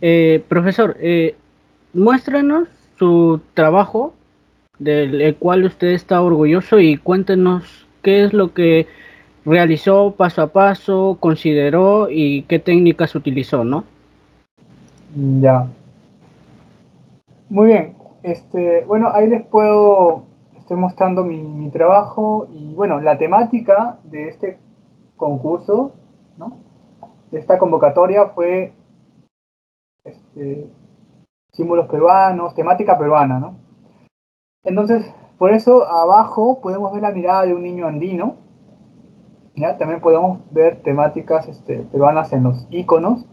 Eh, profesor, eh, muéstranos su trabajo del cual usted está orgulloso y cuéntenos qué es lo que realizó paso a paso, consideró y qué técnicas utilizó, ¿no? Ya. Muy bien. Este, bueno, ahí les puedo, estoy mostrando mi, mi trabajo y bueno, la temática de este concurso, ¿no? De esta convocatoria fue este, símbolos peruanos, temática peruana, ¿no? Entonces, por eso abajo podemos ver la mirada de un niño andino, ¿ya? También podemos ver temáticas este, peruanas en los iconos,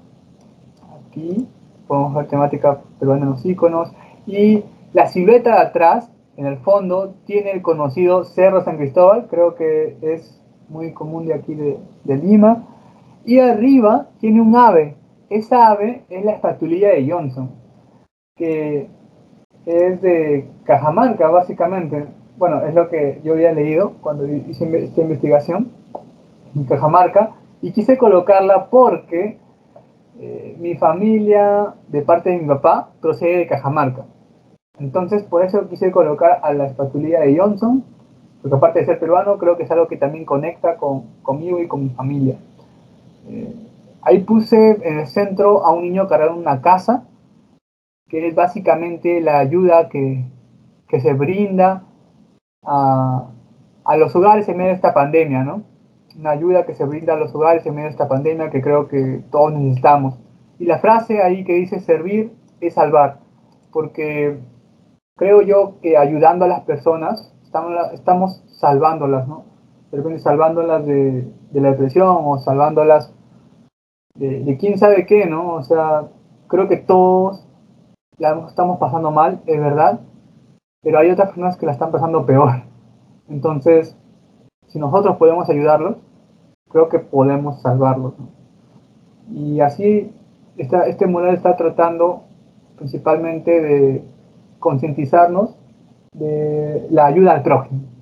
aquí podemos ver temática peruana en los iconos, y la silueta de atrás, en el fondo, tiene el conocido Cerro San Cristóbal, creo que es muy común de aquí de Lima, y arriba tiene un ave, esa ave es la espatulilla de Johnson, que es de Cajamarca, básicamente. Bueno, es lo que yo había leído cuando hice esta investigación en Cajamarca, y quise colocarla porque eh, mi familia, de parte de mi papá, procede de Cajamarca. Entonces, por eso quise colocar a la espatulilla de Johnson, porque aparte de ser peruano, creo que es algo que también conecta con, conmigo y con mi familia. Eh, Ahí puse en el centro a un niño cargando una casa, que es básicamente la ayuda que, se brinda a, los hogares en medio de esta pandemia, ¿no? Una ayuda que se brinda a los hogares en medio de esta pandemia que creo que todos necesitamos. Y la frase ahí que dice servir es salvar, porque creo yo que ayudando a las personas estamos, estamos salvándolas, ¿no? De repente salvándolas de, de la depresión o salvándolas de, quién sabe qué, ¿no? O sea, creo que todos la estamos pasando mal, es verdad, pero hay otras personas que la están pasando peor. Entonces, si nosotros podemos ayudarlos, creo que podemos salvarlos. Y así, esta, este modelo está tratando principalmente de concientizarnos de la ayuda al prójimo.